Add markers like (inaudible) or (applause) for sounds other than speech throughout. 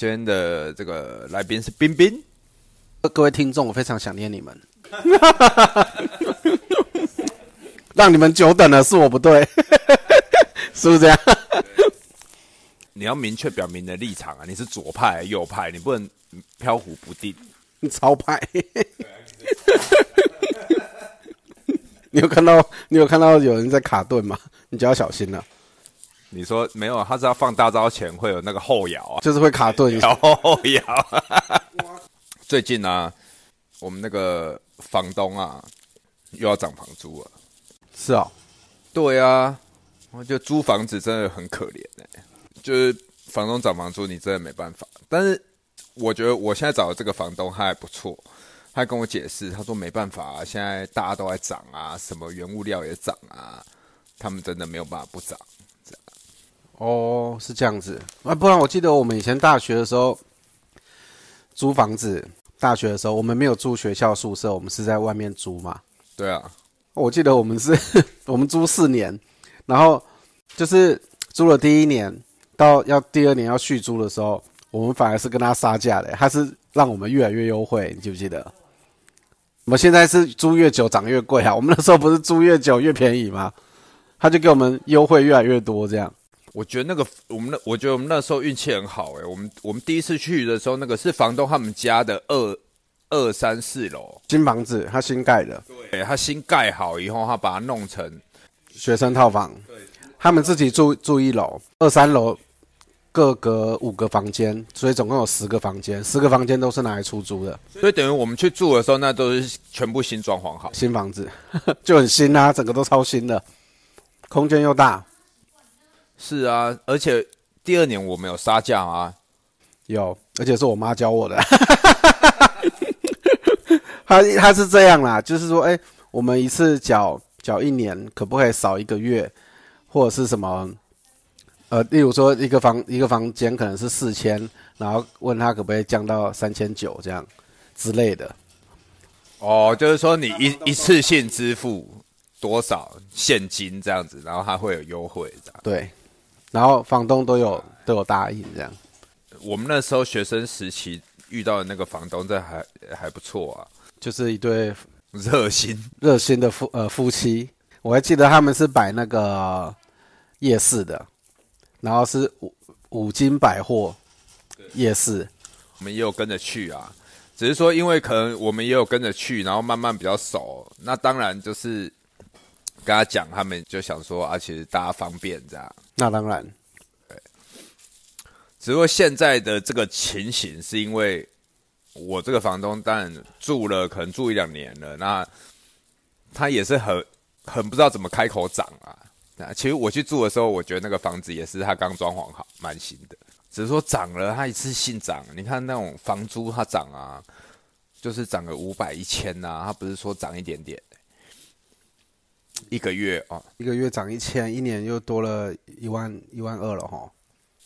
今天的这个来宾是冰冰，各位听众，我非常想念你们，(laughs) 让你们久等了，是我不对，(laughs) 是不是这样？你要明确表明你的立场啊，你是左派右派，你不能飘忽不定。超派，(laughs) 你有看到你有看到有人在卡顿吗？你就要小心了，你说没有？他是要放大招前会有那个后摇啊，就是会卡顿一下。后摇。最近呢、我们那个房东啊，又要涨房租了。是哦，对啊，我觉得租房子真的很可怜哎、就是房东涨房租，你真的没办法。但是我觉得我现在找的这个房东他还不错，他还跟我解释，他说没办法啊，现在大家都在涨啊，什么原物料也涨啊，他们真的没有办法不涨。哦，是这样子啊，不然我记得我们以前大学的时候租房子，大学的时候我们没有住学校宿舍，我们是在外面租嘛。对啊，我记得我们是 (laughs) 我们租四年，然后就是租了第一年，到要第二年要续租的时候，我们反而是跟他杀价的，他是让我们越来越优惠，你记不记得？我们现在是租越久涨越贵啊，我们那时候不是租越久越便宜吗？他就给我们优惠越来越多，这样。我觉得那个我们那，我觉得我们那时候运气很好哎、我们我们第一次去的时候，那个是房东他们家的二二三四楼，新房子他新盖的。对，他新盖好以后，他把它弄成学生套房，他们自己住住一楼，二三楼各隔五个房间，所以总共有十个房间，十个房间都是拿来出租的。所以等于我们去住的时候，那都是全部新装潢好。新房子 (laughs) 就很新啊，整个都超新的，空间又大，是啊，而且第二年我们有杀价啊，有，而且是我妈教我的。(laughs) 他他是这样啦，就是说，哎、我们一次缴缴一年，可不可以少一个月，或者是什么？呃，例如说一个房一个房间可能是四千，然后问他可不可以降到三千九这样之类的。哦，就是说你一一次性支付多少现金这样子，然后他会有优惠这样。对，然后房东都有都有答应这样。我们那时候学生时期遇到的那个房东，这还还不错啊，就是一对热心。热心的夫呃夫妻，我还记得他们是摆那个夜市的，然后是五五金百货夜市，我们也有跟着去啊，只是说因为可能我们也有跟着去，然后慢慢比较熟，那当然就是跟他讲，他们就想说啊，其实大家方便这样。那当然对只不过现在的这个情形，是因为我这个房东当然住了，可能住一两年了，那他也是很很不知道怎么开口涨啊。那其实我去住的时候，我觉得那个房子也是他刚装潢好，蛮新的。只是说涨了，他一次性涨。你看那种房租，它涨啊，就是涨个五百、一千呐，它不是说涨一点点。一个月哦，一个月涨一千，一年又多了一万一万二了哈。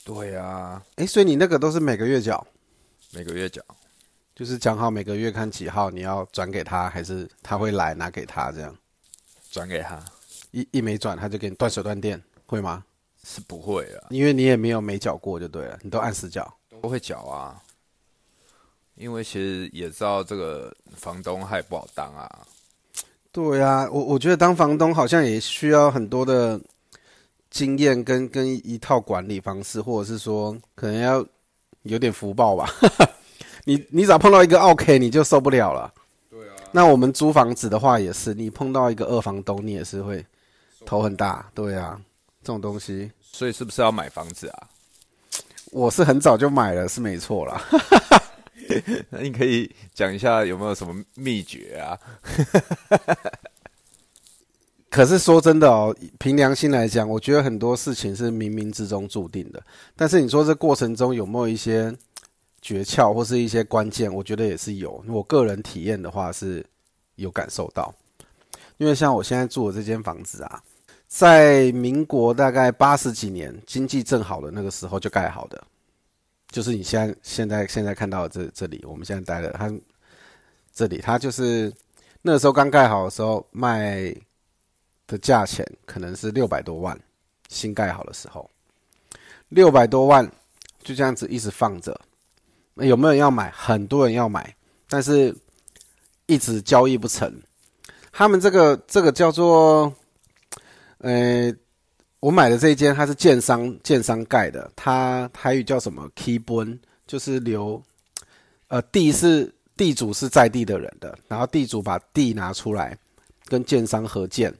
对啊，哎，所以你那个都是每个月缴，每个月缴。就是讲好每个月看几号你要转给他，还是他会来拿给他这样？转给他一一没转他就给你断水断电，会吗？是不会啊，因为你也没有没缴过就对了，你都按时缴。都会缴啊，因为其实也知道这个房东他也不好当啊。对呀、我我觉得当房东好像也需要很多的经验跟跟一套管理方式，或者是说可能要有点福报吧。(laughs) 你你只要碰到一个 OK，你就受不了了。对啊。那我们租房子的话也是，你碰到一个二房东，你也是会头很大。对啊，这种东西所以是不是要买房子啊？我是很早就买了，是没错啦。(laughs) (laughs) 那你可以讲一下有没有什么秘诀啊？(laughs) 可是说真的哦，凭良心来讲，我觉得很多事情是冥冥之中注定的。但是你说这过程中有没有一些诀窍或是一些关键？我觉得也是有。我个人体验的话是有感受到，因为像我现在住的这间房子啊，在民国大概八十几年经济正好的那个时候就盖好的，就是你现在现在现在看到这这里，我们现在待的它这里，它就是那时候刚盖好的时候卖。的价钱可能是六百多万，新盖好的时候，六百多万就这样子一直放着，有没有人要买？很多人要买，但是一直交易不成。他们这个这个叫做，呃，我买的这一间它是建商建商盖的，它台语叫什么 k e y b o n 就是留，呃，地是地主是在地的人的，然后地主把地拿出来跟建商合建，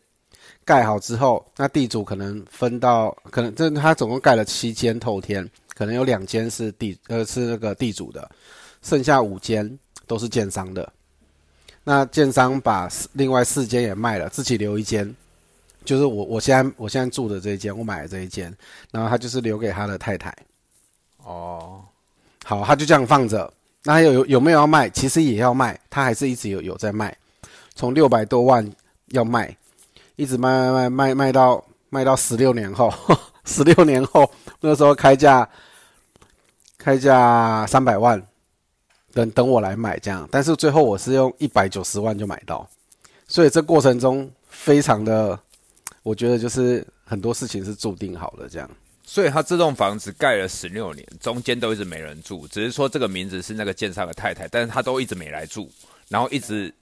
盖好之后，那地主可能分到，可能这他总共盖了七间透天。可能有两间是地呃是那个地主的，剩下五间都是建商的。那建商把另外四间也卖了，自己留一间，就是我我现在我现在住的这一间，我买的这一间，然后他就是留给他的太太。哦，好，他就这样放着。那有有没有要卖？其实也要卖，他还是一直有有在卖，从六百多万要卖，一直卖卖卖卖卖到卖到十六年后。十六年后，那时候开价，开价三百万，等等我来买这样，但是最后我是用一百九十万就买到，所以这过程中非常的，我觉得就是很多事情是注定好了这样。所以他这栋房子盖了十六年，中间都一直没人住，只是说这个名字是那个建商的太太，但是他都一直没来住，然后一直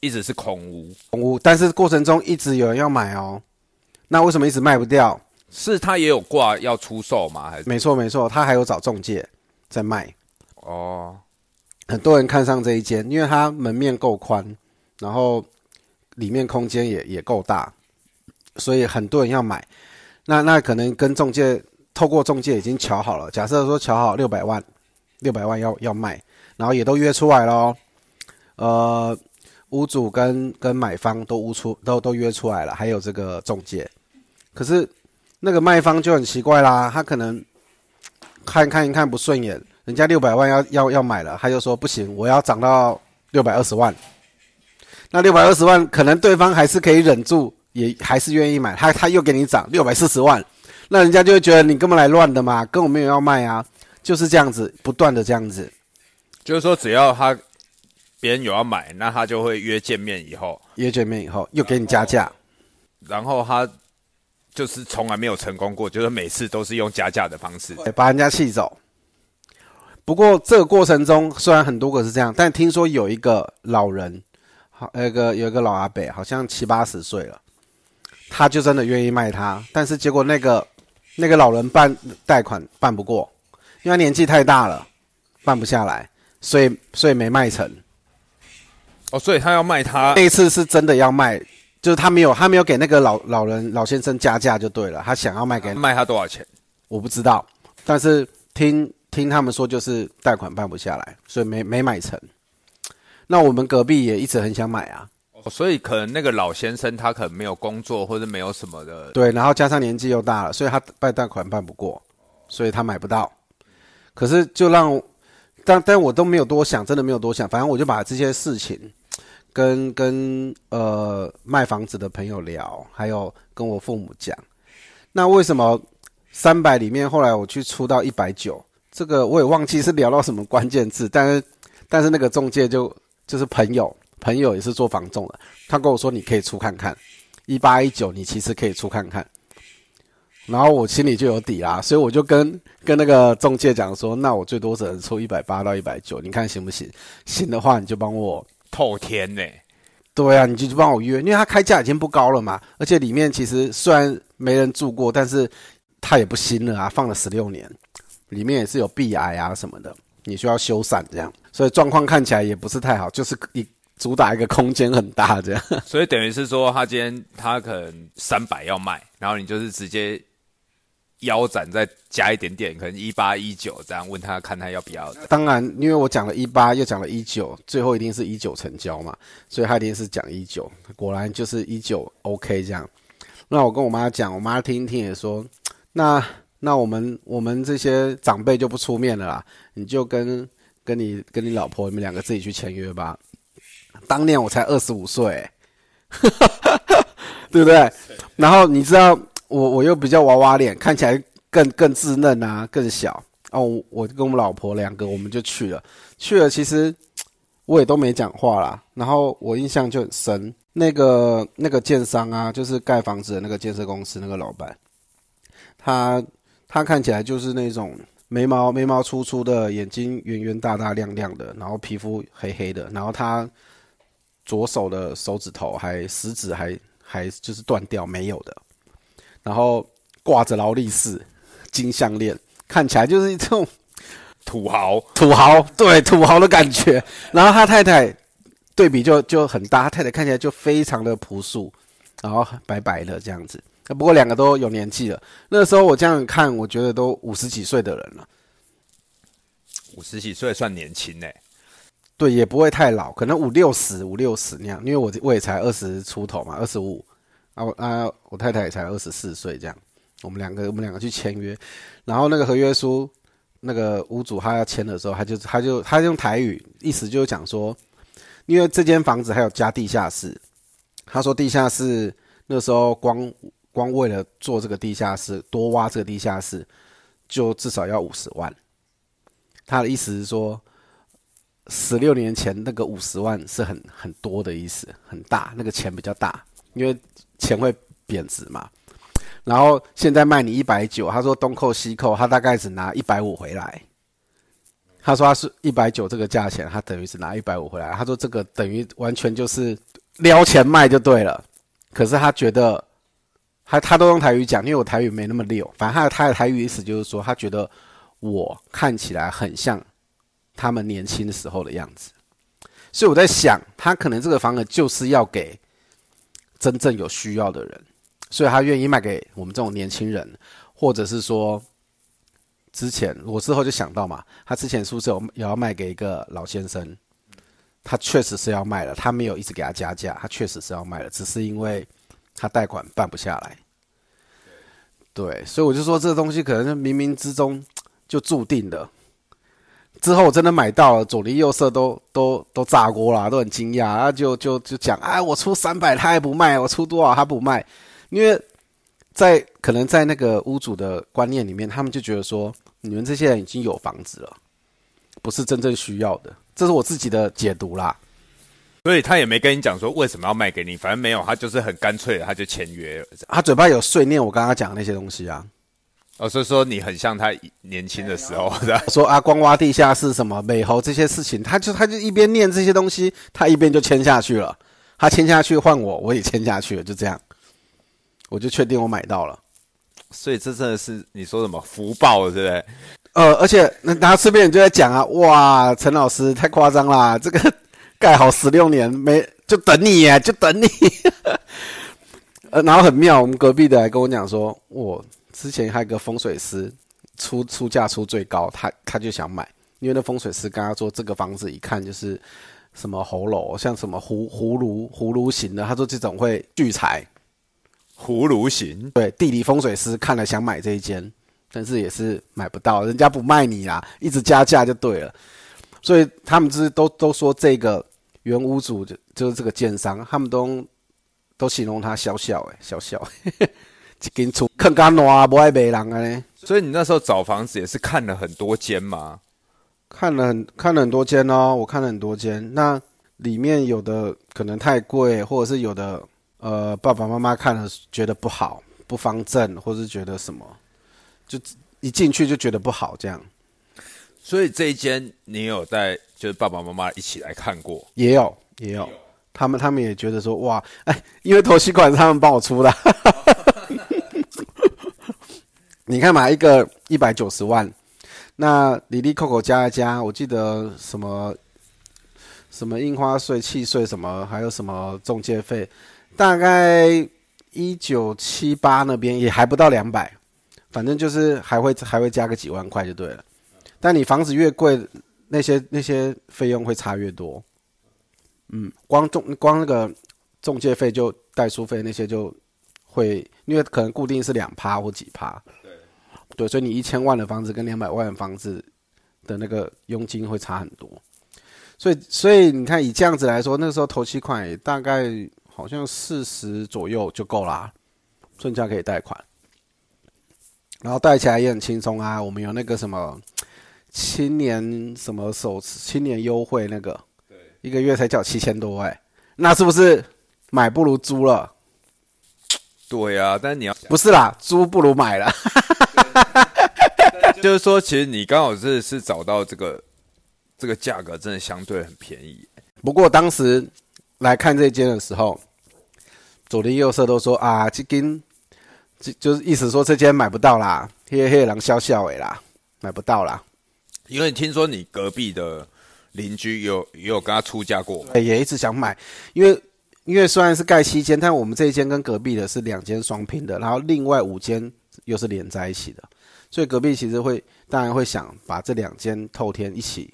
一直是空屋，空屋，但是过程中一直有人要买哦，那为什么一直卖不掉？是他也有挂要出售吗？还是没错没错，他还有找中介在卖。哦，很多人看上这一间，因为它门面够宽，然后里面空间也也够大，所以很多人要买。那那可能跟中介透过中介已经瞧好了，假设说瞧好六百万，六百万要要卖，然后也都约出来了。呃，屋主跟跟买方都屋出都都约出来了，还有这个中介，可是。那个卖方就很奇怪啦，他可能看看一看不顺眼，人家六百万要要要买了，他就说不行，我要涨到六百二十万。那六百二十万可能对方还是可以忍住，也还是愿意买，他他又给你涨六百四十万，那人家就会觉得你根本来乱的嘛，跟我没有要卖啊，就是这样子，不断的这样子，就是说只要他别人有要买，那他就会约见面以后，约见面以后又给你加价，然后他。就是从来没有成功过，就是每次都是用加价的方式把人家气走。不过这个过程中，虽然很多个是这样，但听说有一个老人，好，那个有一个老阿伯，好像七八十岁了，他就真的愿意卖他，但是结果那个那个老人办贷款办不过，因为年纪太大了，办不下来，所以所以没卖成。哦，所以他要卖他那一次是真的要卖。就是他没有，他没有给那个老老人老先生加价就对了。他想要卖给卖他多少钱，我不知道。但是听听他们说，就是贷款办不下来，所以没没买成。那我们隔壁也一直很想买啊。所以可能那个老先生他可能没有工作或者没有什么的。对，然后加上年纪又大了，所以他办贷款办不过，所以他买不到。可是就让，但但我都没有多想，真的没有多想，反正我就把这些事情。跟跟呃卖房子的朋友聊，还有跟我父母讲，那为什么三百里面后来我去出到一百九？这个我也忘记是聊到什么关键字，但是但是那个中介就就是朋友，朋友也是做房仲的，他跟我说你可以出看看，一八一九你其实可以出看看，然后我心里就有底啦，所以我就跟跟那个中介讲说，那我最多只能出一百八到一百九，你看行不行？行的话你就帮我。透天呢？对啊，你就去帮我约，因为他开价已经不高了嘛，而且里面其实虽然没人住过，但是它也不新了啊，放了十六年，里面也是有壁癌啊什么的，你需要修缮这样，所以状况看起来也不是太好，就是一主打一个空间很大这样。所以等于是说，他今天他可能三百要卖，然后你就是直接。腰斩再加一点点，可能一八一九这样问他看他要不要。当然，因为我讲了一八，又讲了一九，最后一定是一九成交嘛，所以他一定是讲一九。果然就是一九 OK 这样。那我跟我妈讲，我妈听一听也说，那那我们我们这些长辈就不出面了啦，你就跟跟你跟你老婆你们两个自己去签约吧。当年我才二十五岁，(laughs) 对不对？然后你知道。我我又比较娃娃脸，看起来更更稚嫩啊，更小哦。我跟我们老婆两个，我们就去了。去了，其实我也都没讲话啦。然后我印象就很深，那个那个建商啊，就是盖房子的那个建设公司那个老板，他他看起来就是那种眉毛眉毛粗粗的，眼睛圆圆大大亮亮的，然后皮肤黑黑的，然后他左手的手指头还食指还还就是断掉没有的，然后挂着劳力士金项链，看起来就是一种土豪，土豪，对土豪的感觉。然后他太太对比就就很大，他太太看起来就非常的朴素，然后白白的这样子。不过两个都有年纪了。那时候我这样看，我觉得都五十几岁的人了。五十几岁算年轻呢？对，也不会太老，可能五六十、五六十那样。因为我我也才二十出头嘛，二十五啊啊，我太太也才二十四岁这样。我们两个我们两个去签约，然后那个合约书，那个屋主他要签的时候，他就他就他用台语，意思就是讲说，因为这间房子还有加地下室，他说地下室那时候光。光为了做这个地下室，多挖这个地下室，就至少要五十万。他的意思是说，十六年前那个五十万是很很多的意思，很大，那个钱比较大，因为钱会贬值嘛。然后现在卖你一百九，他说东扣西扣，他大概只拿一百五回来。他说他是一百九这个价钱，他等于是拿一百五回来。他说这个等于完全就是撩钱卖就对了。可是他觉得。他他都用台语讲，因为我台语没那么溜。反正他的他的台语意思就是说，他觉得我看起来很像他们年轻的时候的样子。所以我在想，他可能这个房子就是要给真正有需要的人，所以他愿意卖给我们这种年轻人，或者是说，之前我之后就想到嘛，他之前是不是有也要卖给一个老先生？他确实是要卖了，他没有一直给他加价，他确实是要卖了，只是因为。他贷款办不下来，对，所以我就说这个东西可能是冥冥之中就注定的。之后我真的买到了，左邻右舍都都都炸锅了，都很惊讶，啊，就就就讲，哎，我出三百他还不卖，我出多少他不卖，因为在可能在那个屋主的观念里面，他们就觉得说，你们这些人已经有房子了，不是真正需要的，这是我自己的解读啦。所以他也没跟你讲说为什么要卖给你，反正没有，他就是很干脆的，他就签约。他嘴巴有碎念我刚刚讲的那些东西啊，哦，所以说你很像他年轻的时候，是吧？说啊，光挖地下室什么美猴这些事情，他就他就一边念这些东西，他一边就签下去了。他签下去换我，我也签下去了，就这样，我就确定我买到了。所以这真的是你说什么福报，对不对？呃，而且那大家这边就在讲啊，哇，陈老师太夸张啦，这个。盖好十六年没就等你呀，就等你。(laughs) 呃，然后很妙，我们隔壁的还跟我讲说，我之前还有个风水师出出价出最高，他他就想买，因为那风水师跟他说这个房子一看就是什么喉楼，像什么葫葫芦葫芦形的，他说这种会聚财。葫芦形，对，地理风水师看了想买这一间，但是也是买不到，人家不卖你啦，一直加价就对了。所以他们就是都都说这个。原屋主就就是这个建商，他们都都形容他小小哎，小小，一间厝坑干烂，不爱卖人啊所以你那时候找房子也是看了很多间吗？看了很看了很多间哦，我看了很多间。那里面有的可能太贵，或者是有的呃爸爸妈妈看了觉得不好，不方正，或是觉得什么，就一进去就觉得不好这样。所以这一间你有带，就是爸爸妈妈一起来看过，也有也有，他们他们也觉得说哇，哎，因为头期款是他们帮我出的，(laughs) 你看嘛，一个一百九十万，那里里扣扣加一加，我记得什么什么印花税、契税什么，还有什么中介费，大概一九七八那边也还不到两百，反正就是还会还会加个几万块就对了。但你房子越贵，那些那些费用会差越多。嗯，光中光那个中介费就代书费那些就会，因为可能固定是两趴或几趴。对，对，所以你一千万的房子跟两百万的房子的那个佣金会差很多。所以，所以你看以这样子来说，那时候头期款大概好像四十左右就够啦，剩下可以贷款，然后贷起来也很轻松啊。我们有那个什么。青年什么首青年优惠那个，对，一个月才缴七千多哎，那是不是买不如租了？对呀，但你要不是啦，租不如买了。(laughs) 就是说，其实你刚好是是找到这个这个价格，真的相对很便宜。不过当时来看这间的时候，左邻右舍都说啊，这间就就是意思说这间买不到啦，黑黑狼笑笑诶啦，买不到啦。因为你听说你隔壁的邻居有也有跟他出价过，也一直想买，因为因为虽然是盖七间，但我们这一间跟隔壁的是两间双拼的，然后另外五间又是连在一起的，所以隔壁其实会当然会想把这两间透天一起。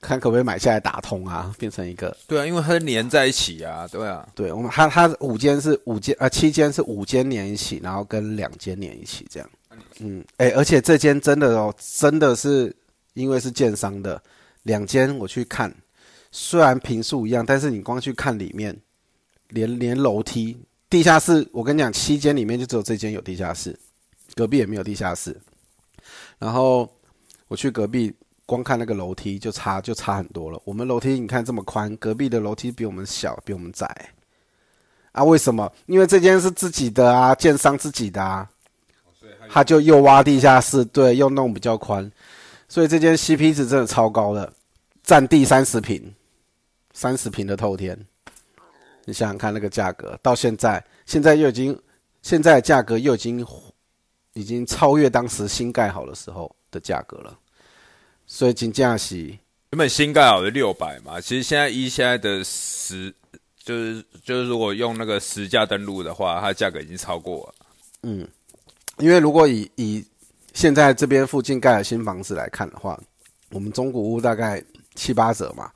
看可不可以买下来打通啊，变成一个对啊，因为它是连在一起啊，对啊，对我们它它五间是五间呃七间是五间连一起，然后跟两间连一起这样，嗯，哎，而且这间真的哦，真的是因为是建商的两间我去看，虽然平数一样，但是你光去看里面，连连楼梯、地下室，我跟你讲，七间里面就只有这间有地下室，隔壁也没有地下室，然后我去隔壁。光看那个楼梯就差就差很多了。我们楼梯你看这么宽，隔壁的楼梯比我们小，比我们窄啊？为什么？因为这间是自己的啊，建商自己的啊，他就又挖地下室，对，又弄比较宽，所以这间 CP 值真的超高的，占地三十平，三十平的透天，你想想看那个价格，到现在现在又已经现在价格又已经已经超越当时新盖好的时候的价格了。所以金价是原本新盖好的六百嘛，其实现在一现在的十就是就是如果用那个实价登录的话，它价格已经超过了。嗯，因为如果以以现在这边附近盖的新房子来看的话，我们中古屋大概七八折嘛，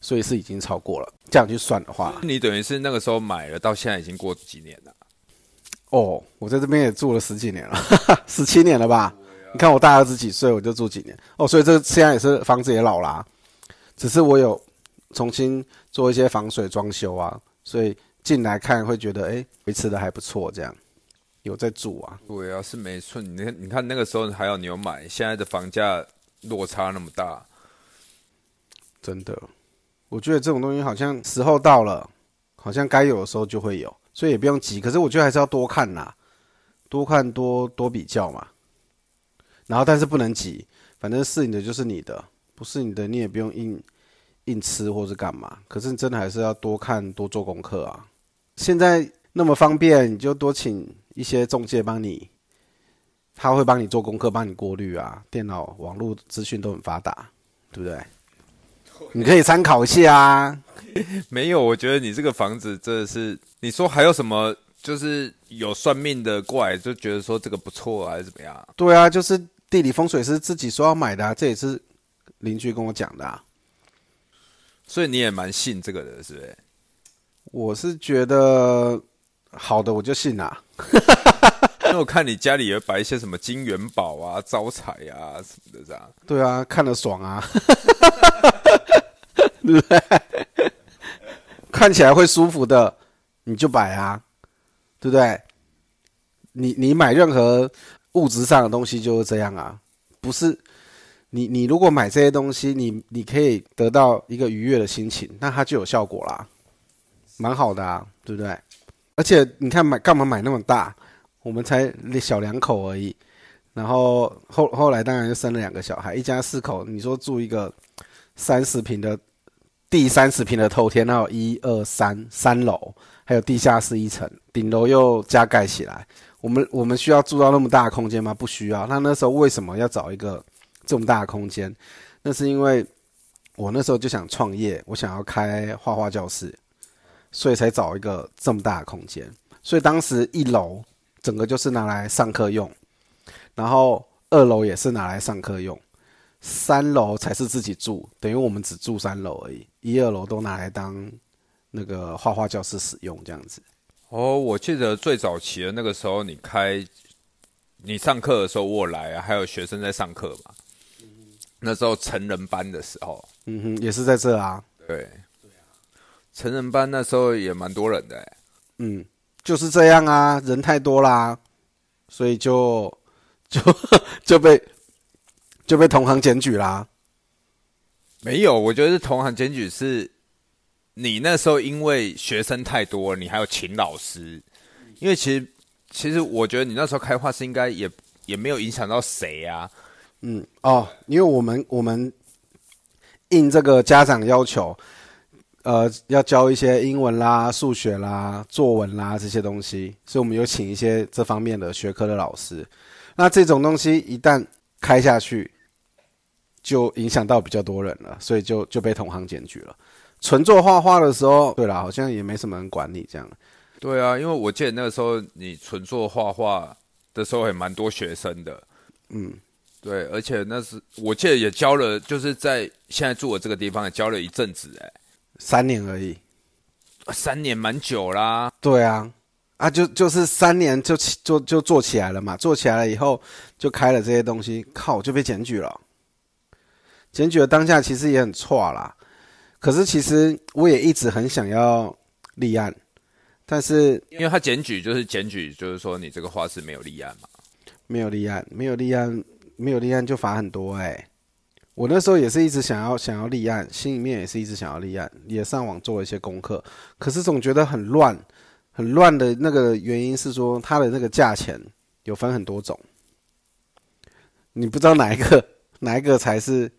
所以是已经超过了。这样去算的话，你等于是那个时候买了，到现在已经过几年了？哦，我在这边也住了十几年了，(laughs) 十七年了吧。你看我大儿子几岁，我就住几年哦，所以这现在也是房子也老啦，只是我有重新做一些防水装修啊，所以进来看会觉得哎维持的还不错，这样有在住啊。对啊，是没错。你看，你看那个时候还有你有买，现在的房价落差那么大，真的，我觉得这种东西好像时候到了，好像该有的时候就会有，所以也不用急。可是我觉得还是要多看呐，多看多多比较嘛。然后，但是不能急，反正是你的就是你的，不是你的你也不用硬硬吃或是干嘛。可是真的还是要多看多做功课啊。现在那么方便，你就多请一些中介帮你，他会帮你做功课，帮你过滤啊。电脑网络资讯都很发达，对不对？(laughs) 你可以参考一下啊。(laughs) 没有，我觉得你这个房子真的是，你说还有什么？就是有算命的过来，就觉得说这个不错啊，还是怎么样？对啊，就是。地理风水师自己说要买的，这也是邻居跟我讲的，所以你也蛮信这个的，是不是？我是觉得好的我就信啦，(laughs) 因为我看你家里也摆一些什么金元宝啊、招财啊什么的，这样。对啊，看得爽啊，对不对？看起来会舒服的，你就摆啊，对不对？你你买任何。物质上的东西就是这样啊，不是你你如果买这些东西，你你可以得到一个愉悦的心情，那它就有效果啦，蛮好的啊，对不对？而且你看买干嘛买那么大？我们才小两口而已，然后后后来当然就生了两个小孩，一家四口。你说住一个三十平的第三十平的透天，然后一二三三楼，还有地下室一层，顶楼又加盖起来。我们我们需要住到那么大空间吗？不需要。那那时候为什么要找一个这么大空间？那是因为我那时候就想创业，我想要开画画教室，所以才找一个这么大的空间。所以当时一楼整个就是拿来上课用，然后二楼也是拿来上课用，三楼才是自己住，等于我们只住三楼而已，一二楼都拿来当那个画画教室使用，这样子。哦，我记得最早期的那个时候，你开，你上课的时候我来啊，还有学生在上课嘛。那时候成人班的时候，嗯哼，也是在这啊。对，对啊，成人班那时候也蛮多人的。嗯，就是这样啊，人太多啦，所以就就 (laughs) 就被就被同行检举啦。没有，我觉得是同行检举是。你那时候因为学生太多，你还有请老师，因为其实其实我觉得你那时候开画室应该也也没有影响到谁啊，嗯，哦，因为我们我们应这个家长要求，呃，要教一些英文啦、数学啦、作文啦这些东西，所以我们有请一些这方面的学科的老师。那这种东西一旦开下去，就影响到比较多人了，所以就就被同行检举了。纯做画画的时候，对啦，好像也没什么人管你这样。对啊，因为我记得那个时候你纯做画画的时候也蛮多学生的，嗯，对，而且那是我记得也教了，就是在现在住的这个地方也教了一阵子，哎，三年而已，三年蛮久啦。对啊，啊，就就是三年就起就就做起来了嘛，做起来了以后就开了这些东西，靠就被检举了。检举的当下其实也很错啦，可是其实我也一直很想要立案。但是，因为他检举就是检举，就是说你这个画室没有立案嘛，没有立案，没有立案，没有立案就罚很多哎。我那时候也是一直想要想要立案，心里面也是一直想要立案，也上网做了一些功课，可是总觉得很乱，很乱的那个原因是说它的那个价钱有分很多种，你不知道哪一个哪一个才是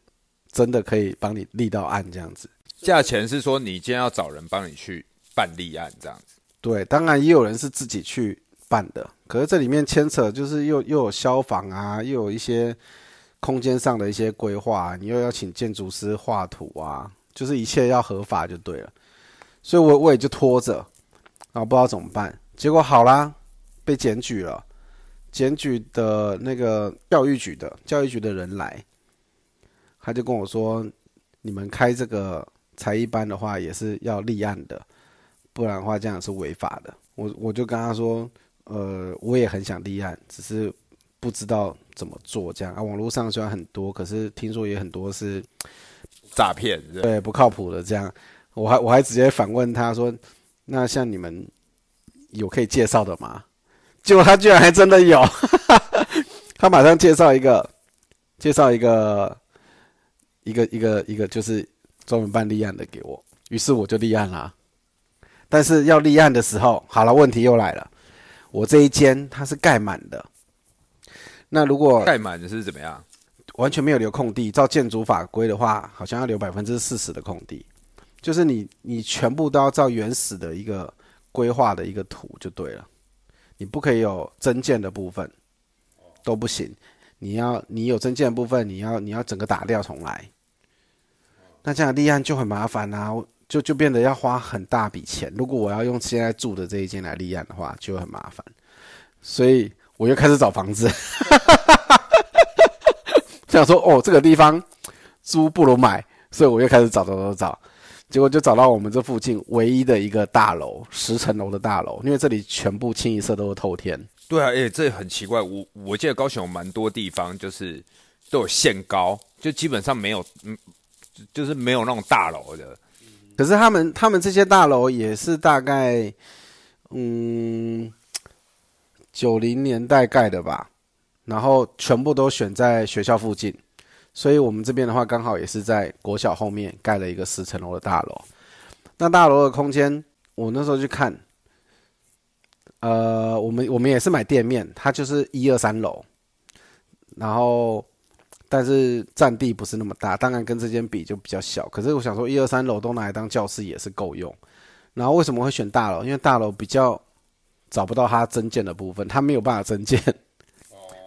真的可以帮你立到案这样子。价钱是说你今天要找人帮你去办立案这样子。对，当然也有人是自己去办的，可是这里面牵扯就是又又有消防啊，又有一些空间上的一些规划，你又要请建筑师画图啊，就是一切要合法就对了。所以我我也就拖着，然后不知道怎么办。结果好啦，被检举了，检举的那个教育局的教育局的人来，他就跟我说，你们开这个才艺班的话，也是要立案的。不然的话，这样是违法的。我我就跟他说，呃，我也很想立案，只是不知道怎么做。这样啊，网络上虽然很多，可是听说也很多是诈骗，对，不靠谱的。这样，我还我还直接反问他说，那像你们有可以介绍的吗？结果他居然还真的有，(laughs) 他马上介绍一个，介绍一个，一个一个一个就是专门办立案的给我，于是我就立案了。但是要立案的时候，好了，问题又来了。我这一间它是盖满的，那如果盖满的是怎么样？完全没有留空地，照建筑法规的话，好像要留百分之四十的空地，就是你你全部都要照原始的一个规划的一个图就对了，你不可以有增建的部分，都不行。你要你有增建的部分，你要你要整个打掉重来，那这样立案就很麻烦啊。就就变得要花很大笔钱。如果我要用现在住的这一间来立案的话，就很麻烦。所以我又开始找房子，(laughs) 想说哦，这个地方租不如买，所以我又开始找找找找，结果就找到我们这附近唯一的一个大楼，十层楼的大楼，因为这里全部清一色都是透天。对啊，哎，这很奇怪。我我记得高雄蛮多地方就是都有限高，就基本上没有，嗯，就是没有那种大楼的。可是他们他们这些大楼也是大概，嗯，九零年代盖的吧，然后全部都选在学校附近，所以我们这边的话刚好也是在国小后面盖了一个十层楼的大楼。那大楼的空间，我那时候去看，呃，我们我们也是买店面，它就是一二三楼，然后。但是占地不是那么大，当然跟这间比就比较小。可是我想说，一二三楼都拿来当教室也是够用。然后为什么会选大楼？因为大楼比较找不到它增建的部分，它没有办法增建，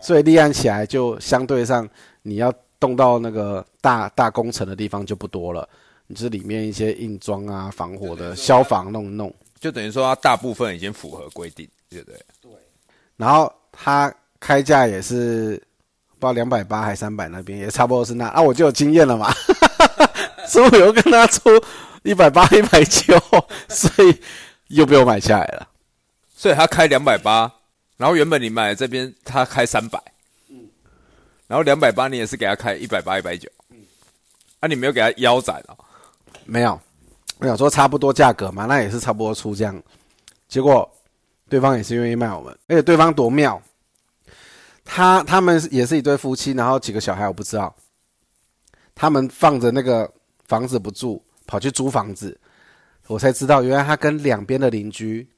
所以立案起来就相对上你要动到那个大大工程的地方就不多了。你是里面一些硬装啊、防火的、消防弄一弄，就等于说它大部分已经符合规定，对不对？对。然后它开价也是。到两百八还三百那边也差不多是那啊，我就有经验了嘛，(laughs) 所以我又跟他出一百八 (laughs) 一百九，所以又被我买下来了。所以他开两百八，然后原本你买这边他开三百，嗯，然后两百八你也是给他开一百八一百九，嗯，啊你没有给他腰斩啊？没有，我想说差不多价格嘛，那也是差不多出这样，结果对方也是愿意卖我们，而且对方多妙。他他们也是一对夫妻，然后几个小孩我不知道。他们放着那个房子不住，跑去租房子，我才知道原来他跟两边的邻居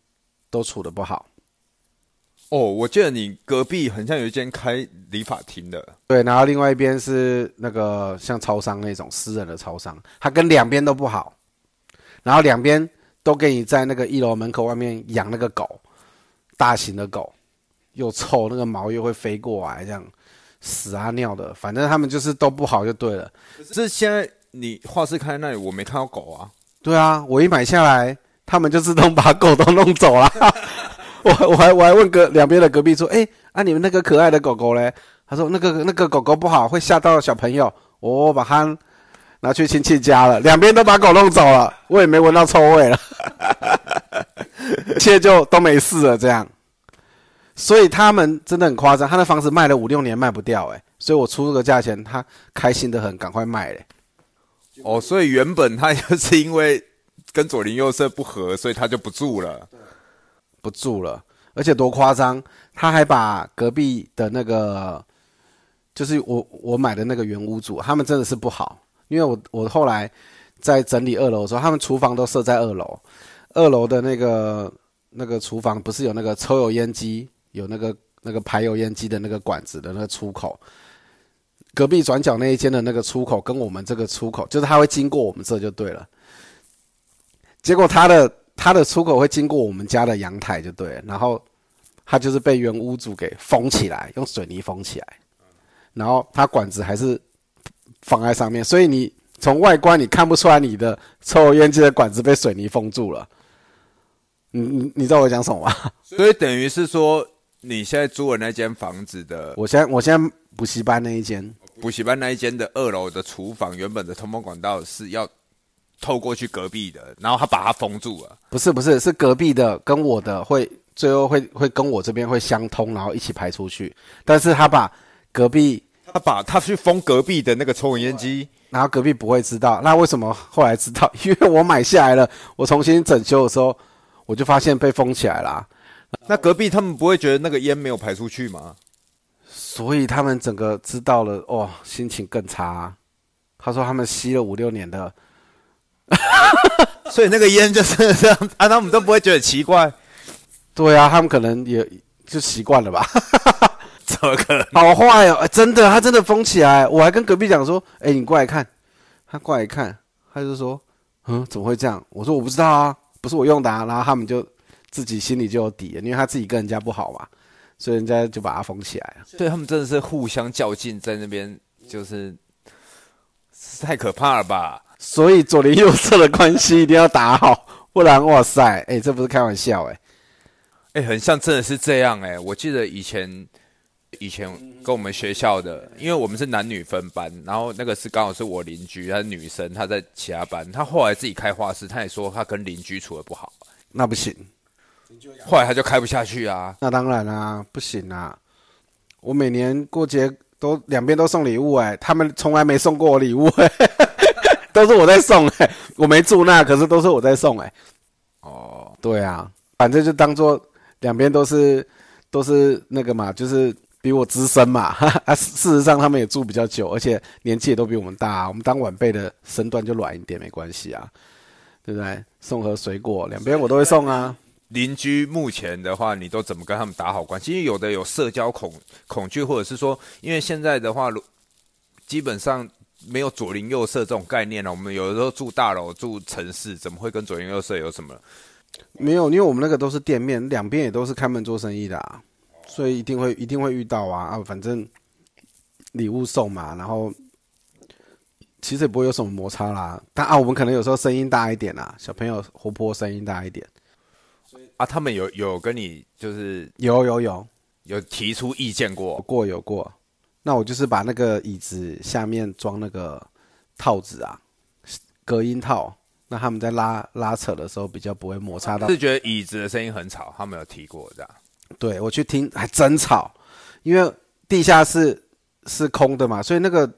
都处的不好。哦，我记得你隔壁很像有一间开理发厅的，对，然后另外一边是那个像超商那种私人的超商，他跟两边都不好，然后两边都给你在那个一楼门口外面养那个狗，大型的狗，又臭，那个毛又会飞过来，这样屎啊尿的，反正他们就是都不好就对了。这现在你画室开在那里，我没看到狗啊。对啊，我一买下来，他们就自动把狗都弄走了。(laughs) 我我还我还问隔两边的隔壁说，哎，啊你们那个可爱的狗狗嘞？他说那个那个狗狗不好，会吓到小朋友。我把它拿去亲戚家了，两边都把狗弄走了，我也没闻到臭味了，一 (laughs) 切就都没事了。这样，所以他们真的很夸张，他的房子卖了五六年卖不掉，哎，所以我出这个价钱，他开心的很，赶快卖嘞。哦，所以原本他就是因为跟左邻右舍不合，所以他就不住了。不住了，而且多夸张！他还把隔壁的那个，就是我我买的那个原屋主，他们真的是不好。因为我我后来在整理二楼的时候，他们厨房都设在二楼，二楼的那个那个厨房不是有那个抽油烟机，有那个那个排油烟机的那个管子的那个出口，隔壁转角那一间的那个出口跟我们这个出口，就是它会经过我们这就对了。结果它的。它的出口会经过我们家的阳台，就对，然后它就是被原屋主给封起来，用水泥封起来，然后它管子还是放在上面，所以你从外观你看不出来你的抽油烟机的管子被水泥封住了。你你你知道我讲什么吗？所以等于是说，你现在租的那间房子的，我现在我现在补习班那一间，补习班那一间的二楼的厨房原本的通风管道是要。透过去隔壁的，然后他把它封住了。不是不是，是隔壁的跟我的会最后会会跟我这边会相通，然后一起排出去。但是他把隔壁，他把他去封隔壁的那个抽油烟机，然后隔壁不会知道。那为什么后来知道？(laughs) 因为我买下来了，我重新整修的时候，我就发现被封起来了。那隔壁他们不会觉得那个烟没有排出去吗？所以他们整个知道了，哇，心情更差。他说他们吸了五六年的。(laughs) (laughs) 所以那个烟就是这样啊，他们都不会觉得奇怪。对啊，他们可能也就习惯了吧。(laughs) 怎么可能？好坏哦，真的，他真的封起来。我还跟隔壁讲说：“哎，你过来看。”他过来看，他就说：“嗯，怎么会这样？”我说：“我不知道啊，不是我用的。”啊。”然后他们就自己心里就有底了，因为他自己跟人家不好嘛，所以人家就把他封起来了。对他们真的是互相较劲，在那边就是太可怕了吧。所以左邻右舍的关系一定要打好，不然哇塞，哎，这不是开玩笑哎，哎，很像真的是这样哎。我记得以前以前跟我们学校的，因为我们是男女分班，然后那个是刚好是我邻居，她是女生，她在其他班，她后来自己开画室，她也说她跟邻居处的不好，那不行，后来她就开不下去啊。那当然啦，不行啊，我每年过节都两边都送礼物哎，他们从来没送过我礼物哎。(laughs) 都是我在送哎，我没住那，可是都是我在送哎。哦，对啊，反正就当做两边都是都是那个嘛，就是比我资深嘛。啊，(laughs) 事实上他们也住比较久，而且年纪也都比我们大。我们当晚辈的身段就软一点，没关系啊，对不对？送盒水果，两边我都会送啊。邻居目前的话，你都怎么跟他们打好关系？因为有的有社交恐恐惧，或者是说，因为现在的话，基本上。没有左邻右舍这种概念了。我们有的时候住大楼、住城市，怎么会跟左邻右舍有什么？没有，因为我们那个都是店面，两边也都是开门做生意的，啊，所以一定会一定会遇到啊啊！反正礼物送嘛，然后其实也不会有什么摩擦啦。但啊，我们可能有时候声音大一点啊，小朋友活泼，声音大一点。啊，他们有有跟你就是有有有有提出意见过过有过。那我就是把那个椅子下面装那个套子啊，隔音套。那他们在拉拉扯的时候比较不会摩擦到。是觉得椅子的声音很吵，他们有提过这样。对我去听还真吵，因为地下室是空的嘛，所以那个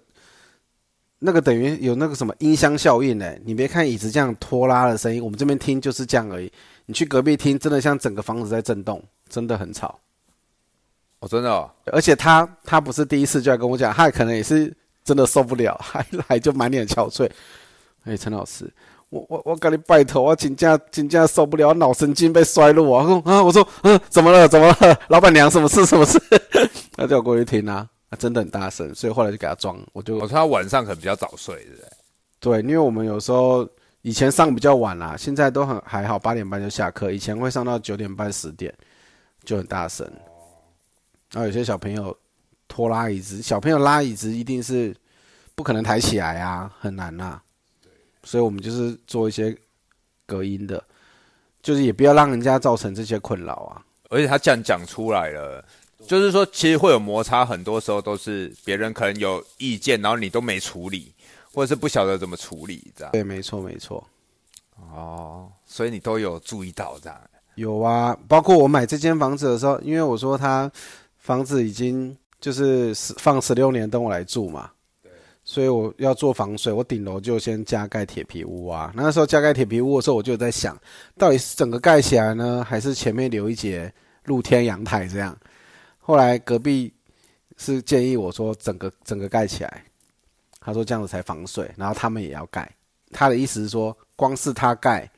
那个等于有那个什么音箱效应呢。你别看椅子这样拖拉的声音，我们这边听就是这样而已。你去隔壁听，真的像整个房子在震动，真的很吵。哦，真的，哦，而且他他不是第一次就来跟我讲，他可能也是真的受不了，(laughs) 还来就满脸憔悴。哎，陈老师，我我我跟你拜托，我请假请假受不了，脑神经被衰落啊！我说啊，我说嗯，怎么了？怎么了？老板娘，什么事？什么事？(laughs) 他叫我过去听啊，他真的很大声，所以后来就给他装。我就我说他晚上可能比较早睡，对不对？对，因为我们有时候以前上比较晚啦，现在都很还好，八点半就下课。以前会上到九点半十点，就很大声。然后有些小朋友拖拉椅子，小朋友拉椅子一定是不可能抬起来啊，很难呐。所以我们就是做一些隔音的，就是也不要让人家造成这些困扰啊。而且他这样讲出来了，就是说其实会有摩擦，很多时候都是别人可能有意见，然后你都没处理，或者是不晓得怎么处理，这样。对，没错，没错。哦，所以你都有注意到这样。有啊，包括我买这间房子的时候，因为我说他房子已经就是十放十六年等我来住嘛。所以我要做防水，我顶楼就先加盖铁皮屋啊。那时候加盖铁皮屋的时候，我就在想，到底是整个盖起来呢，还是前面留一节露天阳台这样？后来隔壁是建议我说整个整个盖起来，他说这样子才防水，然后他们也要盖。他的意思是说，光是他盖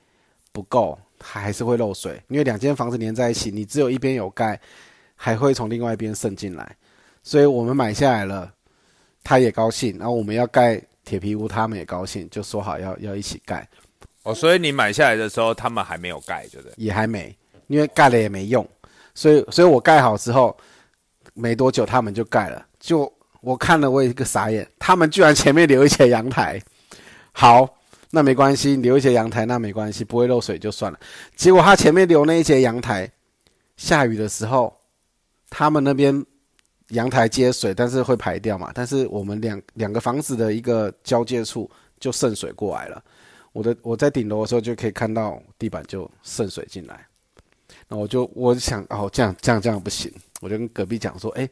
不够，他还是会漏水，因为两间房子连在一起，你只有一边有盖，还会从另外一边渗进来。所以我们买下来了。他也高兴，然后我们要盖铁皮屋，他们也高兴，就说好要要一起盖。哦，所以你买下来的时候，他们还没有盖，对不对？也还没，因为盖了也没用，所以，所以我盖好之后，没多久他们就盖了。就我看了，我也一个傻眼，他们居然前面留一些阳台。好，那没关系，留一些阳台那没关系，不会漏水就算了。结果他前面留那一节阳台，下雨的时候，他们那边。阳台接水，但是会排掉嘛？但是我们两两个房子的一个交界处就渗水过来了。我的我在顶楼的时候就可以看到地板就渗水进来。那我就我想哦，这样这样这样不行。我就跟隔壁讲说，哎，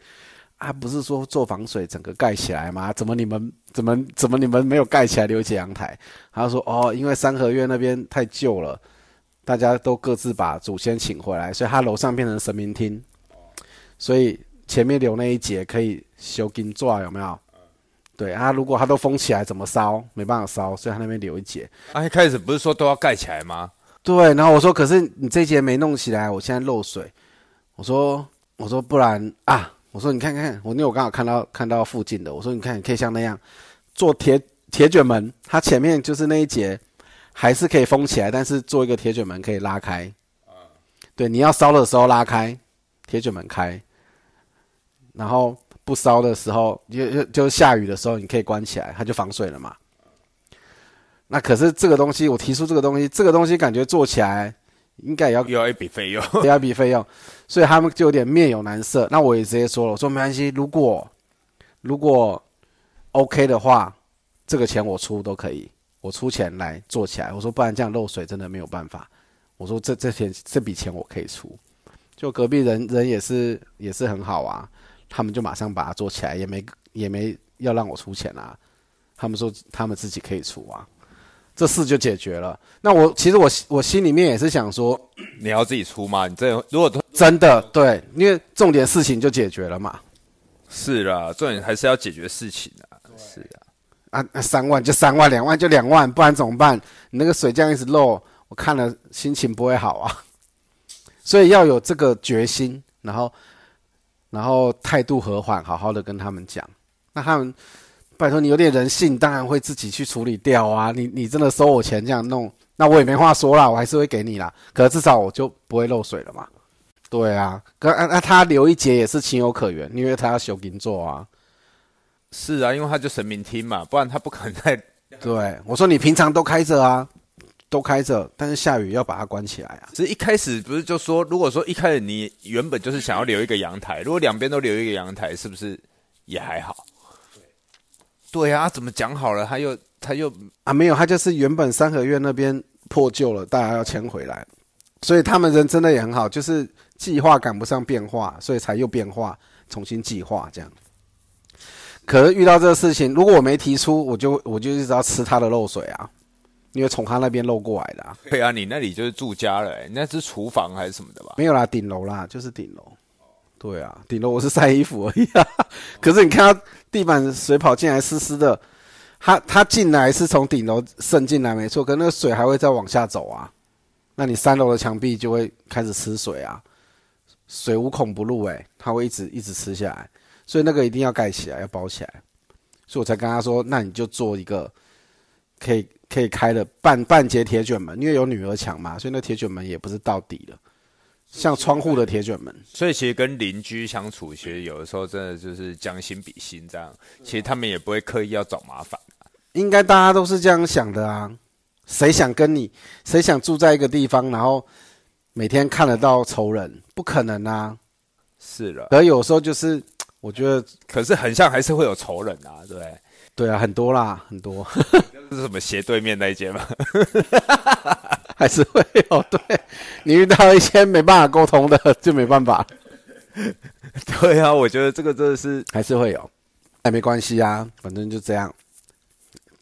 啊不是说做防水整个盖起来吗？怎么你们怎么怎么你们没有盖起来留一些阳台？他说哦，因为三合院那边太旧了，大家都各自把祖先请回来，所以他楼上变成神明厅，所以。前面留那一节可以修金钻有没有？对啊，如果他都封起来，怎么烧？没办法烧，所以他那边留一节。啊，一开始不是说都要盖起来吗？对，然后我说，可是你这节没弄起来，我现在漏水。我说，我说不然啊，我说你看看，我因为我刚好看到看到附近的，我说你看，你可以像那样做铁铁卷门，它前面就是那一节还是可以封起来，但是做一个铁卷门可以拉开。对，你要烧的时候拉开，铁卷门开。然后不烧的时候，就就就下雨的时候，你可以关起来，它就防水了嘛。那可是这个东西，我提出这个东西，这个东西感觉做起来应该也要要一笔费用，(laughs) 要一笔费用，所以他们就有点面有难色。那我也直接说了，我说没关系，如果如果 OK 的话，这个钱我出都可以，我出钱来做起来。我说不然这样漏水真的没有办法。我说这这钱这笔钱我可以出，就隔壁人人也是也是很好啊。他们就马上把它做起来，也没也没要让我出钱啊。他们说他们自己可以出啊，这事就解决了。那我其实我我心里面也是想说，(clears throat) 你要自己出吗？你这如果真的对，因为重点事情就解决了嘛。是啦，重点还是要解决事情啊。是啊，啊三万就三万，两万就两万，不然怎么办？你那个水这样一直漏，我看了心情不会好啊。(laughs) 所以要有这个决心，然后。然后态度和缓，好好的跟他们讲。那他们拜托你有点人性，当然会自己去处理掉啊。你你真的收我钱这样弄，那我也没话说啦，我还是会给你啦。可是至少我就不会漏水了嘛。对啊，那那他留一节也是情有可原，因为他要修银座啊。是啊，因为他就神明厅嘛，不然他不可能在。(laughs) 对，我说你平常都开着啊。都开着，但是下雨要把它关起来啊。其实一开始不是就说，如果说一开始你原本就是想要留一个阳台，如果两边都留一个阳台，是不是也还好？对，对啊，怎么讲好了，他又他又啊没有，他就是原本三合院那边破旧了，大家要迁回来，所以他们人真的也很好，就是计划赶不上变化，所以才又变化，重新计划这样。可是遇到这个事情，如果我没提出，我就我就一直要吃他的漏水啊。因为从他那边漏过来的。对啊，你那里就是住家了，那是厨房还是什么的吧？没有啦，顶楼啦，就是顶楼。对啊，顶楼我是晒衣服而已啊。(laughs) 可是你看到地板水跑进来湿湿的，它它进来是从顶楼渗进来没错，可那个水还会再往下走啊，那你三楼的墙壁就会开始吃水啊，水无孔不入诶、它会一直一直吃下来，所以那个一定要盖起来，要包起来，所以我才跟他说，那你就做一个可以可以开的半半截铁卷门，因为有女儿墙嘛，所以那铁卷门也不是到底的，像窗户的铁卷门。所以其实跟邻居相处，其实有的时候真的就是将心比心这样。其实他们也不会刻意要找麻烦。应该大家都是这样想的啊，谁想跟你，谁想住在一个地方，然后每天看得到仇人，不可能啊。是了，可有时候就是，我觉得，可是很像还是会有仇人啊，对不对？对啊，很多啦，很多，(laughs) 这是什么斜对面那一间吗？(laughs) 还是会有。对你遇到一些没办法沟通的，就没办法，(laughs) 对啊，我觉得这个真的是还是会有。哎，没关系啊，反正就这样，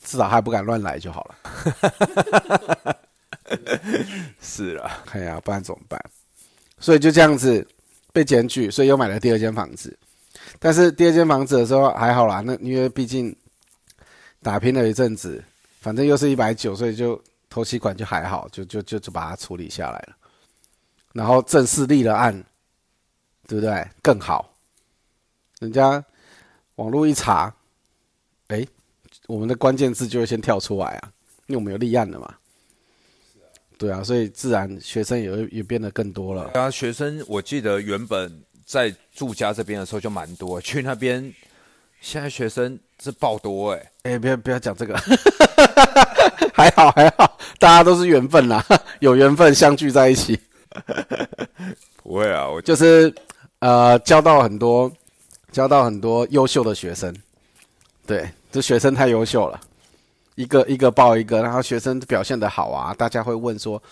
至少还不敢乱来就好了。(laughs) 是了，哎呀，不然怎么办？所以就这样子被检举，所以又买了第二间房子。但是第二间房子的时候还好啦，那因为毕竟打拼了一阵子，反正又是一百九，所以就头期款就还好，就就就就把它处理下来了。然后正式立了案，对不对？更好，人家网络一查，哎，我们的关键字就会先跳出来啊，因为我们有立案了嘛。对啊，所以自然学生也也变得更多了。对啊，学生我记得原本在住家这边的时候就蛮多，去那边现在学生是爆多哎、哎、不要不要讲这个，(laughs) 还好还好，大家都是缘分啦，(laughs) 有缘分相聚在一起，(laughs) 不会啊，我就是呃交到很多交到很多优秀的学生，对，这学生太优秀了，一个一个报一个，然后学生表现的好啊，大家会问说，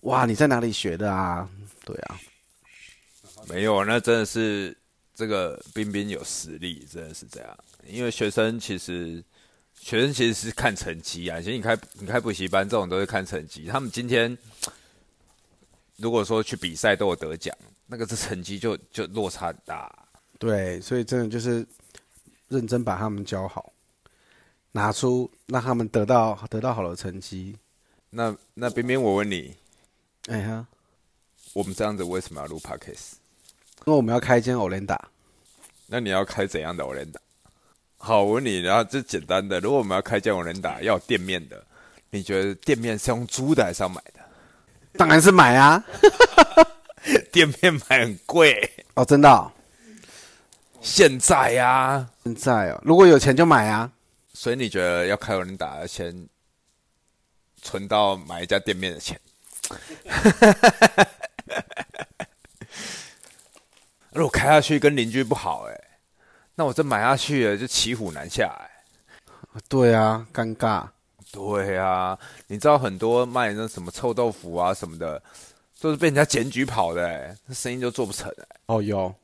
哇你在哪里学的啊？对啊，没有，那真的是这个彬彬有实力，真的是这样。因为学生其实学生其实是看成绩啊，其实你开你开补习班这种都是看成绩。他们今天如果说去比赛都有得奖，那个这成绩就就落差很大。对，所以真的就是认真把他们教好，拿出让他们得到得到好的成绩。那那彬彬，我问你，哎呀，我们这样子为什么要录 podcast？因为我们要开一间 Olenda，那你要开怎样的 o l e n d a 好，我问你，然后这简单的，如果我们要开间 o l e n d a 要有店面的，你觉得店面是用租的还是要买的？当然是买啊！(laughs) 店面买很贵，哦，真的、哦，现在呀、现在哦，如果有钱就买啊。所以你觉得要开 e n d a 要先存到买一家店面的钱？(laughs) 如果开下去跟邻居不好、欸，哎，那我这买下去了就骑虎难下、欸，对啊，尴尬。对啊，你知道很多卖那什么臭豆腐啊什么的，都是被人家检举跑的、欸，那生意就做不成、欸，哦，有，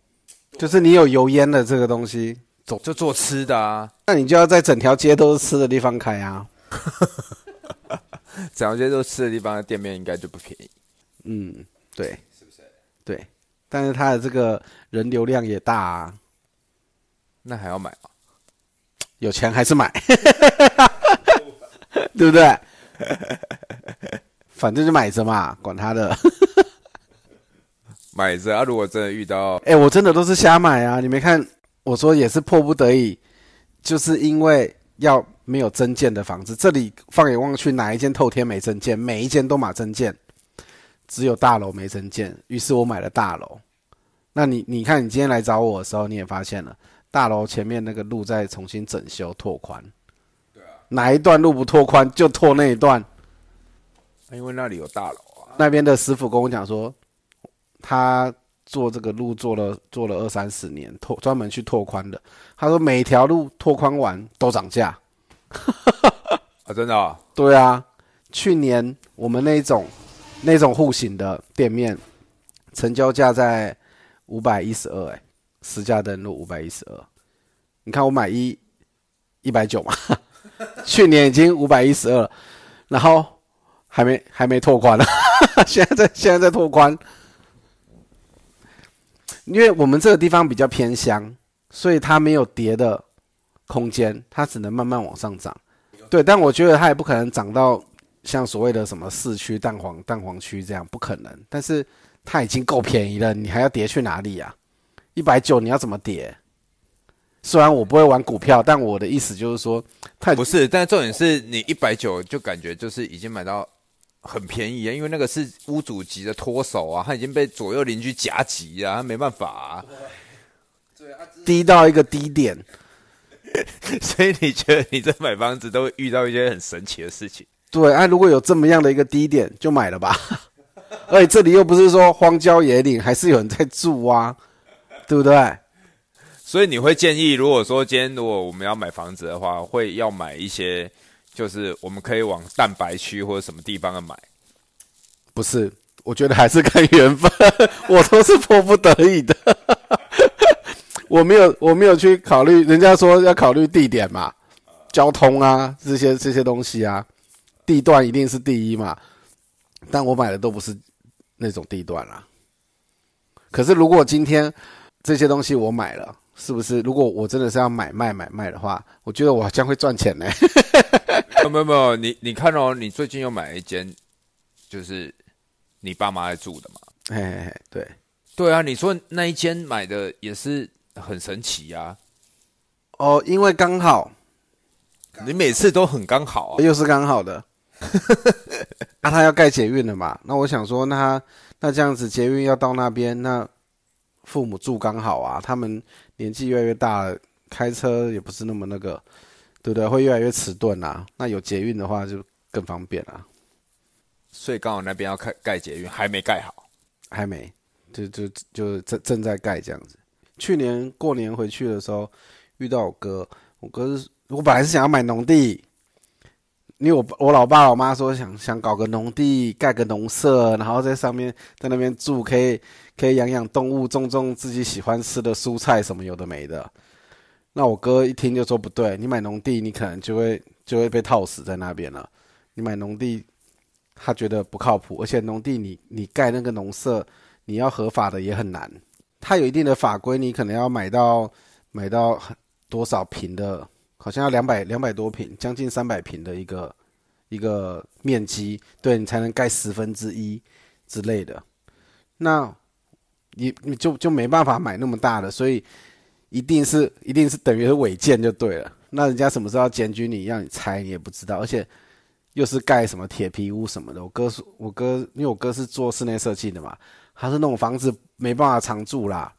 就是你有油烟的这个东西，走就做吃的啊，那你就要在整条街都是吃的地方开啊。(laughs) 整条街都是吃的地方的店面应该就不便宜。嗯，对，是不是？对，但是它的这个人流量也大啊，那还要买吗？有钱还是买，(laughs) 对不对？(laughs) 反正就买着嘛，管他的。(laughs) 买着啊！如果真的遇到，哎、我真的都是瞎买啊！你没看我说也是迫不得已，就是因为要没有增建的房子，这里放眼望去，哪一间透天没增建？每一间都马增建，只有大楼没增建。于是我买了大楼。那你你看，你今天来找我的时候，你也发现了，大楼前面那个路在重新整修拓宽。对啊，哪一段路不拓宽，就拓那一段。因为那里有大楼啊。那边的师傅跟我讲说，他做这个路做了做了二三十年，拓专门去拓宽的。他说每条路拓宽完都涨价。(laughs) 啊，真的、啊？对啊，去年我们那种那种户型的店面，成交价在五百一十二，哎，实价登录五百一十二。你看我买一一百九嘛，(laughs) 去年已经五百一十二，然后还没还没拓宽呢，(laughs) 现在在现在在拓宽，因为我们这个地方比较偏乡，所以它没有跌的空间，它只能慢慢往上涨。对，但我觉得它也不可能涨到像所谓的什么市区蛋黄蛋黄区这样，不可能。但是它已经够便宜了，你还要跌去哪里呀？一百九你要怎么跌？虽然我不会玩股票，但我的意思就是说，它不是，但重点是你一百九就感觉就是已经买到很便宜啊，因为那个是屋主级的脱手啊，他已经被左右邻居夹击啊，他没办法啊，低到一个低点。(laughs) 所以你觉得你在买房子都会遇到一些很神奇的事情？对，啊，如果有这么样的一个低点，就买了吧。(laughs) 而且这里又不是说荒郊野岭，还是有人在住啊，对不对？所以你会建议，如果说今天如果我们要买房子的话，会要买一些，就是我们可以往蛋白区或者什么地方买？不是，我觉得还是看缘分，(laughs) 我都是迫不得已的。(laughs) 我没有，我没有去考虑，人家说要考虑地点嘛，交通啊，这些这些东西啊，地段一定是第一嘛。但我买的都不是那种地段啦。可是如果今天这些东西我买了，是不是？如果我真的是要买卖买卖的话，我觉得我将会赚钱呢。没有没有，你你看哦，你最近又买了一间，就是你爸妈在住的嘛？哎，对对啊，你说那一间买的也是。很神奇呀！哦，因为刚好，你每次都很刚好啊，又是刚好的。(laughs) 啊，他要盖捷运了嘛？那我想说，那那这样子捷运要到那边，那父母住刚好啊。他们年纪越来越大，开车也不是那么那个，对不对？会越来越迟钝啊。那有捷运的话，就更方便啊。所以刚好那边要盖盖捷运，还没盖好，还没，就就就正正在盖这样子。去年过年回去的时候，遇到我哥。我哥是，我本来是想要买农地，因为我我老爸老妈说想想搞个农地，盖个农舍，然后在上面在那边住，可以可以养养动物，种种自己喜欢吃的蔬菜什么有的没的。那我哥一听就说不对，你买农地，你可能就会就会被套死在那边了。你买农地，他觉得不靠谱，而且农地你你盖那个农舍，你要合法的也很难。他有一定的法规，你可能要买到买到多少平的，好像要两百两百多平，将近三百平的一个一个面积，对你才能盖十分之一之类的。那你你就就没办法买那么大的，所以一定是一定是等于是违建就对了。那人家什么时候要检举你，让你拆你也不知道，而且又是盖什么铁皮屋什么的。我哥说，我哥因为我哥是做室内设计的嘛。他是那种房子没办法常住啦，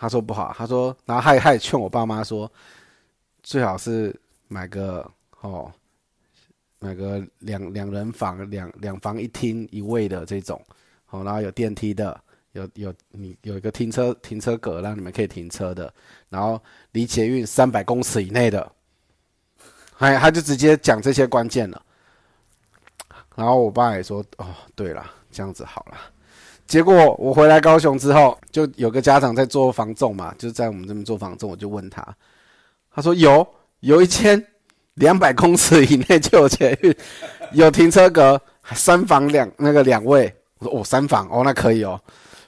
他说不好，他说，然后还还劝我爸妈说，最好是买个哦，买个两两人房，两两房一厅一卫的这种，哦，然后有电梯的，有有你有一个停车停车格让你们可以停车的，然后离捷运三百公尺以内的，哎，他就直接讲这些关键了，然后我爸也说，哦，对了，这样子好了。结果我回来高雄之后，就有个家长在做房仲嘛，就在我们这边做房仲，我就问他，他说有有一间两百公尺以内就有捷运，(laughs) 有停车格，三房两那个两位，我说哦三房哦那可以哦，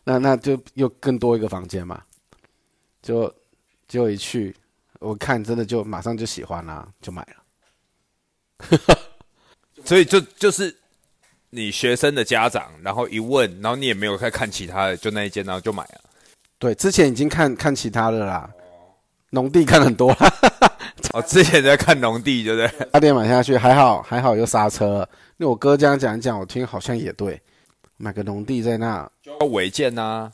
那那就又更多一个房间嘛，就就一去，我看真的就马上就喜欢啦，就买了，(laughs) 所以就就是。你学生的家长，然后一问，然后你也没有再看其他的，就那一间，然后就买了。对，之前已经看看其他的啦，农地看很多。(laughs) 哦，之前在看农地，对不对？差点买下去，还好还好又刹车。那我哥这样讲一讲，我听好像也对，买个农地在那，要违建呐。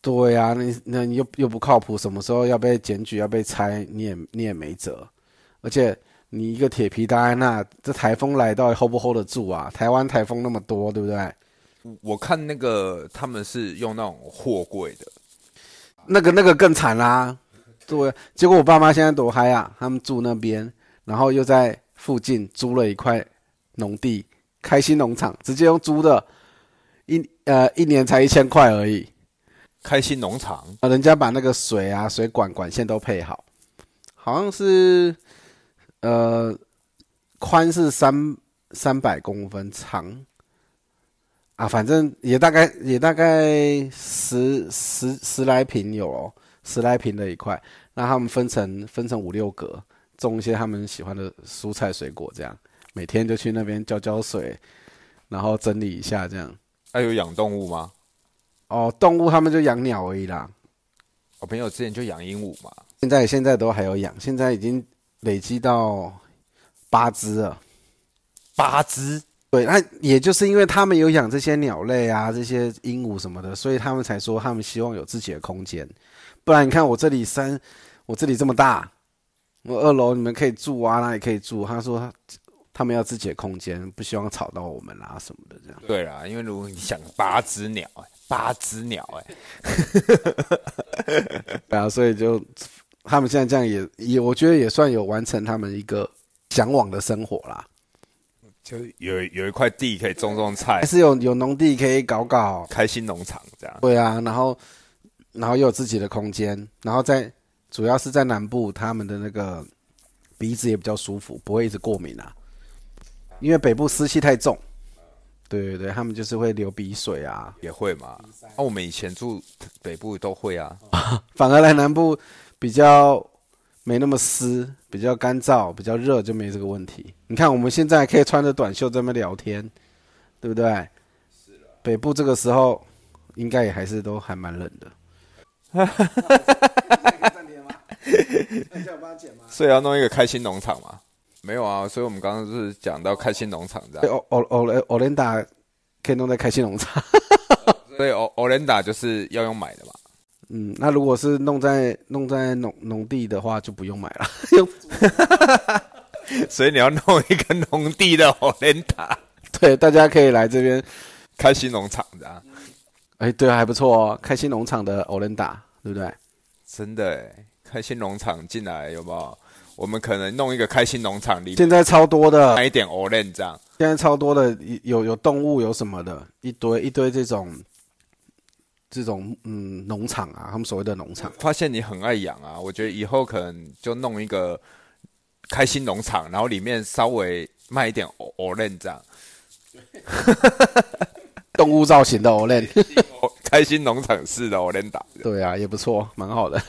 对呀，那那你又又不靠谱，什么时候要被检举要被拆，你也你也没辙，而且。你一个铁皮搭在那，这台风来到底 hold 不 hold 得住啊？台湾台风那么多，对不对？我看那个他们是用那种货柜的，那个那个更惨啦。对，结果我爸妈现在多嗨啊！他们住那边，然后又在附近租了一块农地，开心农场，直接用租的，一呃一年才一千块而已。开心农场啊，人家把那个水啊水管管线都配好，好像是。呃，宽是三三百公分，长啊，反正也大概也大概十十十来平有哦，十来平的一块，那他们分成分成五六格，种一些他们喜欢的蔬菜水果，这样每天就去那边浇浇水，然后整理一下这样。还、有养动物吗？哦，动物他们就养鸟而已啦。我朋友之前就养鹦鹉嘛，现在现在都还有养，现在已经累积到八只了。八只，对，那也就是因为他们有养这些鸟类啊，这些鹦鹉什么的，所以他们才说他们希望有自己的空间。不然你看我这里三，我这里这么大，我二楼你们可以住啊，那也可以住。他说他他们要自己的空间，不希望吵到我们啊什么的这样。对啦，因为如果你想八只鸟、哎，八只鸟、哎，(laughs) 对啊，所以就他们现在这样也也，我觉得也算有完成他们一个向往的生活啦。就有有一块地可以种种菜还，是有有农地可以搞搞，开心农场这样。对啊，然后然后又有自己的空间，然后在主要是在南部，他们的那个鼻子也比较舒服，不会一直过敏啊。因为北部湿气太重，对对对，他们就是会流鼻水啊。也会嘛？那、我们以前住北部都会啊。(laughs) 反而来南部比较没那么湿，比较干燥，比较热，就没这个问题。你看我们现在可以穿着短袖在那边聊天，对不对？北部这个时候应该也还是都还蛮冷的。(laughs) 所以要弄一个开心农场嘛？没有啊，所以我们刚刚是讲到开心农场这样。欧欧欧雷欧莲达可以弄在开心农场。(laughs) 所以欧欧莲达就是要用买的嘛。嗯，那如果是弄在弄在农农地的话，就不用买了。用 (laughs) 所以你要弄一个农地的欧莲达对，大家可以来这边。开心农场这样。哎，对啊，还不错哦，开心农场的欧莲达，对不对？真的欸，开心农场进来有没有？我们可能弄一个开心农场里现在超多的，买一点 o r a n 这样。现在超多的，有有动物，有什么的，一堆一堆这种这种嗯农场啊，他们所谓的农场。发现你很爱养啊，我觉得以后可能就弄一个开心农场，然后里面稍微卖一点 o r a n 这样。动物造型的 o l e n 开心农场式的我连打。对啊，也不错，蛮好的。